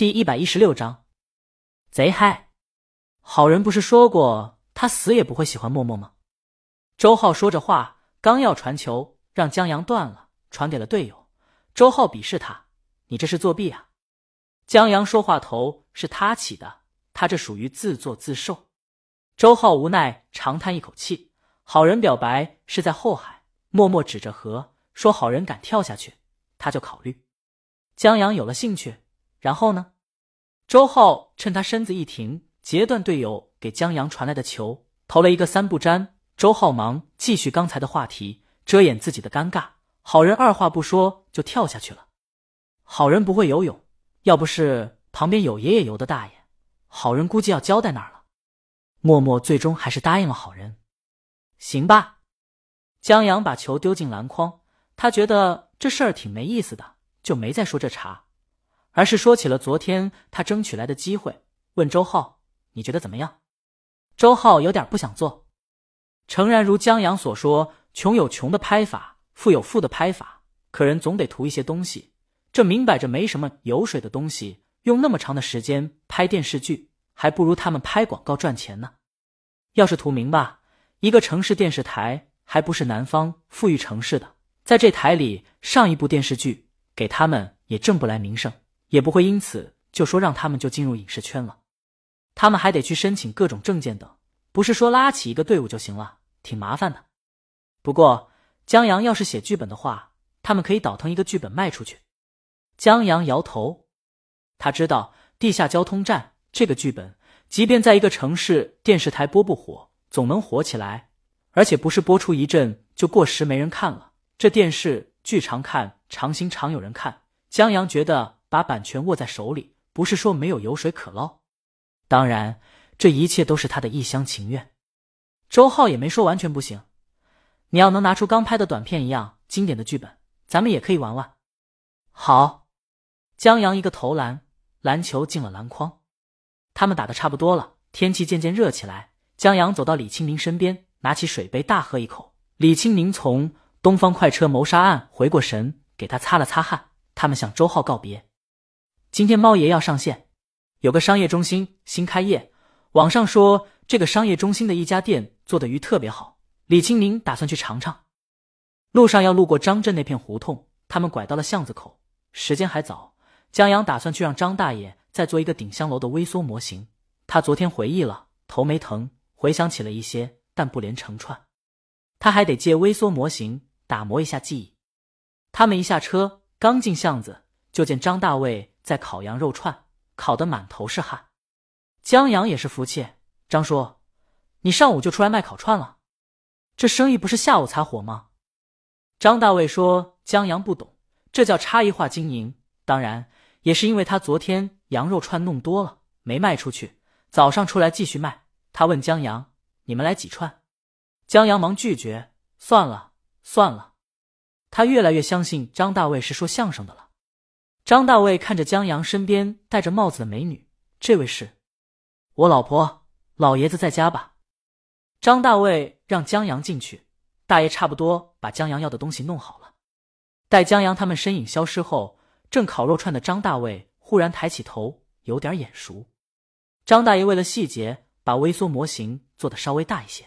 第一百一十六章，贼嗨！好人不是说过他死也不会喜欢默默吗？周浩说着话，刚要传球，让江阳断了，传给了队友。周浩鄙视他：“你这是作弊啊！”江阳说话头是他起的，他这属于自作自受。周浩无奈，长叹一口气。好人表白是在后海，默默指着河说：“好人敢跳下去，他就考虑。”江阳有了兴趣。然后呢？周浩趁他身子一停，截断队友给江阳传来的球，投了一个三不沾。周浩忙继续刚才的话题，遮掩自己的尴尬。好人二话不说就跳下去了。好人不会游泳，要不是旁边有爷爷游的大爷，好人估计要交代那儿了。默默最终还是答应了好人。行吧，江阳把球丢进篮筐，他觉得这事儿挺没意思的，就没再说这茬。而是说起了昨天他争取来的机会，问周浩：“你觉得怎么样？”周浩有点不想做。诚然，如江阳所说，穷有穷的拍法，富有富的拍法，可人总得图一些东西。这明摆着没什么油水的东西，用那么长的时间拍电视剧，还不如他们拍广告赚钱呢。要是图名吧，一个城市电视台还不是南方富裕城市的，在这台里上一部电视剧，给他们也挣不来名声。也不会因此就说让他们就进入影视圈了，他们还得去申请各种证件等，不是说拉起一个队伍就行了，挺麻烦的。不过江阳要是写剧本的话，他们可以倒腾一个剧本卖出去。江阳摇头，他知道地下交通站这个剧本，即便在一个城市电视台播不火，总能火起来，而且不是播出一阵就过时没人看了。这电视剧常看常新常有人看，江阳觉得。把版权握在手里，不是说没有油水可捞。当然，这一切都是他的一厢情愿。周浩也没说完全不行。你要能拿出刚拍的短片一样经典的剧本，咱们也可以玩玩。好，江阳一个投篮，篮球进了篮筐。他们打的差不多了，天气渐渐热起来。江阳走到李清明身边，拿起水杯大喝一口。李清明从《东方快车谋杀案》回过神，给他擦了擦汗。他们向周浩告别。今天猫爷要上线，有个商业中心新开业。网上说这个商业中心的一家店做的鱼特别好，李清明打算去尝尝。路上要路过张镇那片胡同，他们拐到了巷子口。时间还早，江阳打算去让张大爷再做一个顶香楼的微缩模型。他昨天回忆了，头没疼，回想起了一些，但不连成串。他还得借微缩模型打磨一下记忆。他们一下车，刚进巷子，就见张大卫。在烤羊肉串，烤得满头是汗。江阳也是服气。张叔，你上午就出来卖烤串了，这生意不是下午才火吗？张大卫说：“江阳不懂，这叫差异化经营。当然，也是因为他昨天羊肉串弄多了，没卖出去，早上出来继续卖。”他问江阳：“你们来几串？”江阳忙拒绝：“算了，算了。”他越来越相信张大卫是说相声的了。张大卫看着江阳身边戴着帽子的美女，这位是我老婆，老爷子在家吧？张大卫让江阳进去，大爷差不多把江阳要的东西弄好了。待江阳他们身影消失后，正烤肉串的张大卫忽然抬起头，有点眼熟。张大爷为了细节，把微缩模型做的稍微大一些。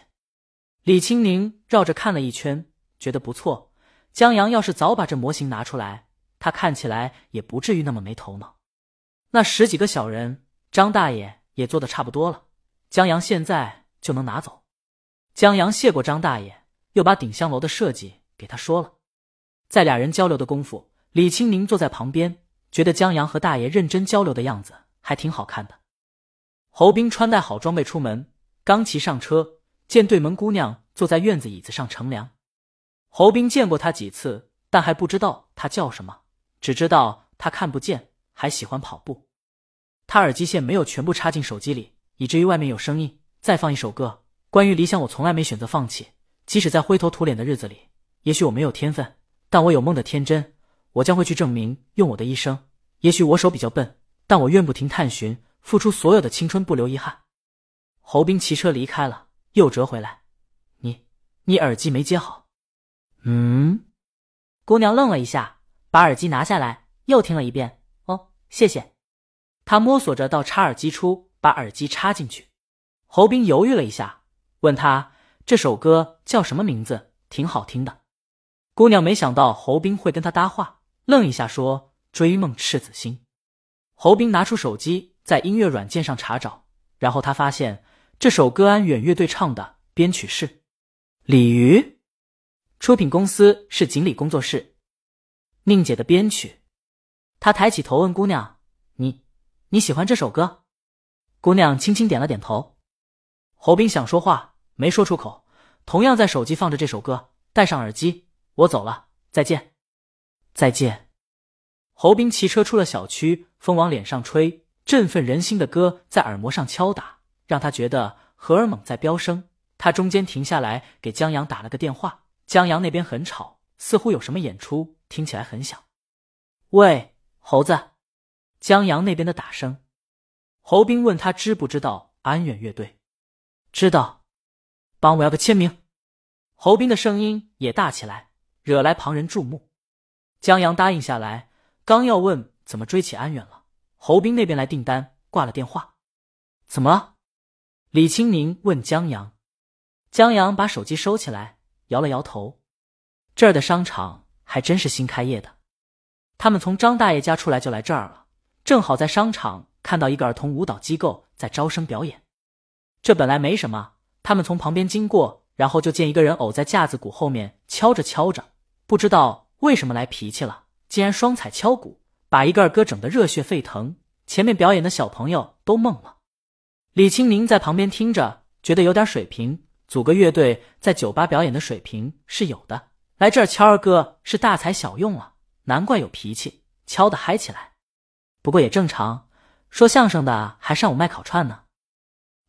李清宁绕着看了一圈，觉得不错。江阳要是早把这模型拿出来。他看起来也不至于那么没头脑。那十几个小人，张大爷也做的差不多了，江阳现在就能拿走。江阳谢过张大爷，又把顶香楼的设计给他说了。在俩人交流的功夫，李清明坐在旁边，觉得江阳和大爷认真交流的样子还挺好看的。侯斌穿戴好装备出门，刚骑上车，见对门姑娘坐在院子椅子上乘凉。侯斌见过她几次，但还不知道她叫什么。只知道他看不见，还喜欢跑步。他耳机线没有全部插进手机里，以至于外面有声音。再放一首歌，关于理想，我从来没选择放弃。即使在灰头土脸的日子里，也许我没有天分，但我有梦的天真。我将会去证明，用我的一生。也许我手比较笨，但我愿不停探寻，付出所有的青春，不留遗憾。侯斌骑车离开了，又折回来。你，你耳机没接好。嗯，姑娘愣了一下。把耳机拿下来，又听了一遍。哦，谢谢。他摸索着到插耳机处，把耳机插进去。侯斌犹豫了一下，问他这首歌叫什么名字，挺好听的。姑娘没想到侯斌会跟他搭话，愣一下说：“追梦赤子心。”侯斌拿出手机，在音乐软件上查找，然后他发现这首歌安远乐队唱的，编曲是李鱼，出品公司是锦鲤工作室，宁姐的编曲。他抬起头问姑娘：“你你喜欢这首歌？”姑娘轻轻点了点头。侯斌想说话，没说出口，同样在手机放着这首歌，戴上耳机，我走了，再见，再见。侯斌骑车出了小区，风往脸上吹，振奋人心的歌在耳膜上敲打，让他觉得荷尔蒙在飙升。他中间停下来给江阳打了个电话，江阳那边很吵，似乎有什么演出，听起来很响。喂，猴子，江阳那边的打声。侯斌问他知不知道安远乐队，知道，帮我要个签名。侯斌的声音也大起来，惹来旁人注目。江阳答应下来。刚要问怎么追起安远了，侯斌那边来订单，挂了电话。怎么了？李青宁问江阳。江阳把手机收起来，摇了摇头。这儿的商场还真是新开业的。他们从张大爷家出来就来这儿了，正好在商场看到一个儿童舞蹈机构在招生表演。这本来没什么，他们从旁边经过，然后就见一个人偶在架子鼓后面敲着敲着，不知道为什么来脾气了。竟然双踩敲鼓，把一个二哥整得热血沸腾，前面表演的小朋友都懵了。李青宁在旁边听着，觉得有点水平，组个乐队在酒吧表演的水平是有的，来这儿敲二哥是大材小用了，难怪有脾气，敲得嗨起来。不过也正常，说相声的还上午卖烤串呢。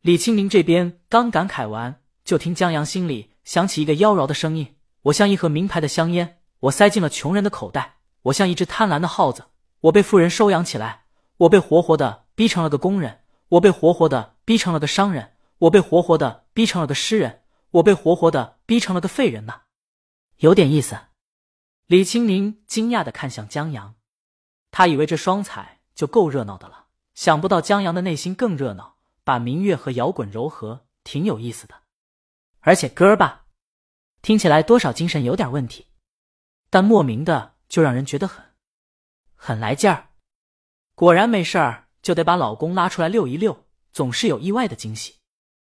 李青宁这边刚感慨完，就听江阳心里响起一个妖娆的声音：“我像一盒名牌的香烟，我塞进了穷人的口袋。”我像一只贪婪的耗子，我被富人收养起来，我被活活的逼成了个工人，我被活活的逼成了个商人，我被活活的逼成了个诗人，我被活活的逼成了个废人呢，有点意思。李青宁惊讶的看向江阳，他以为这双彩就够热闹的了，想不到江阳的内心更热闹，把民乐和摇滚糅合，挺有意思的。而且歌儿吧，听起来多少精神有点问题，但莫名的。就让人觉得很，很来劲儿。果然没事儿，就得把老公拉出来溜一溜，总是有意外的惊喜。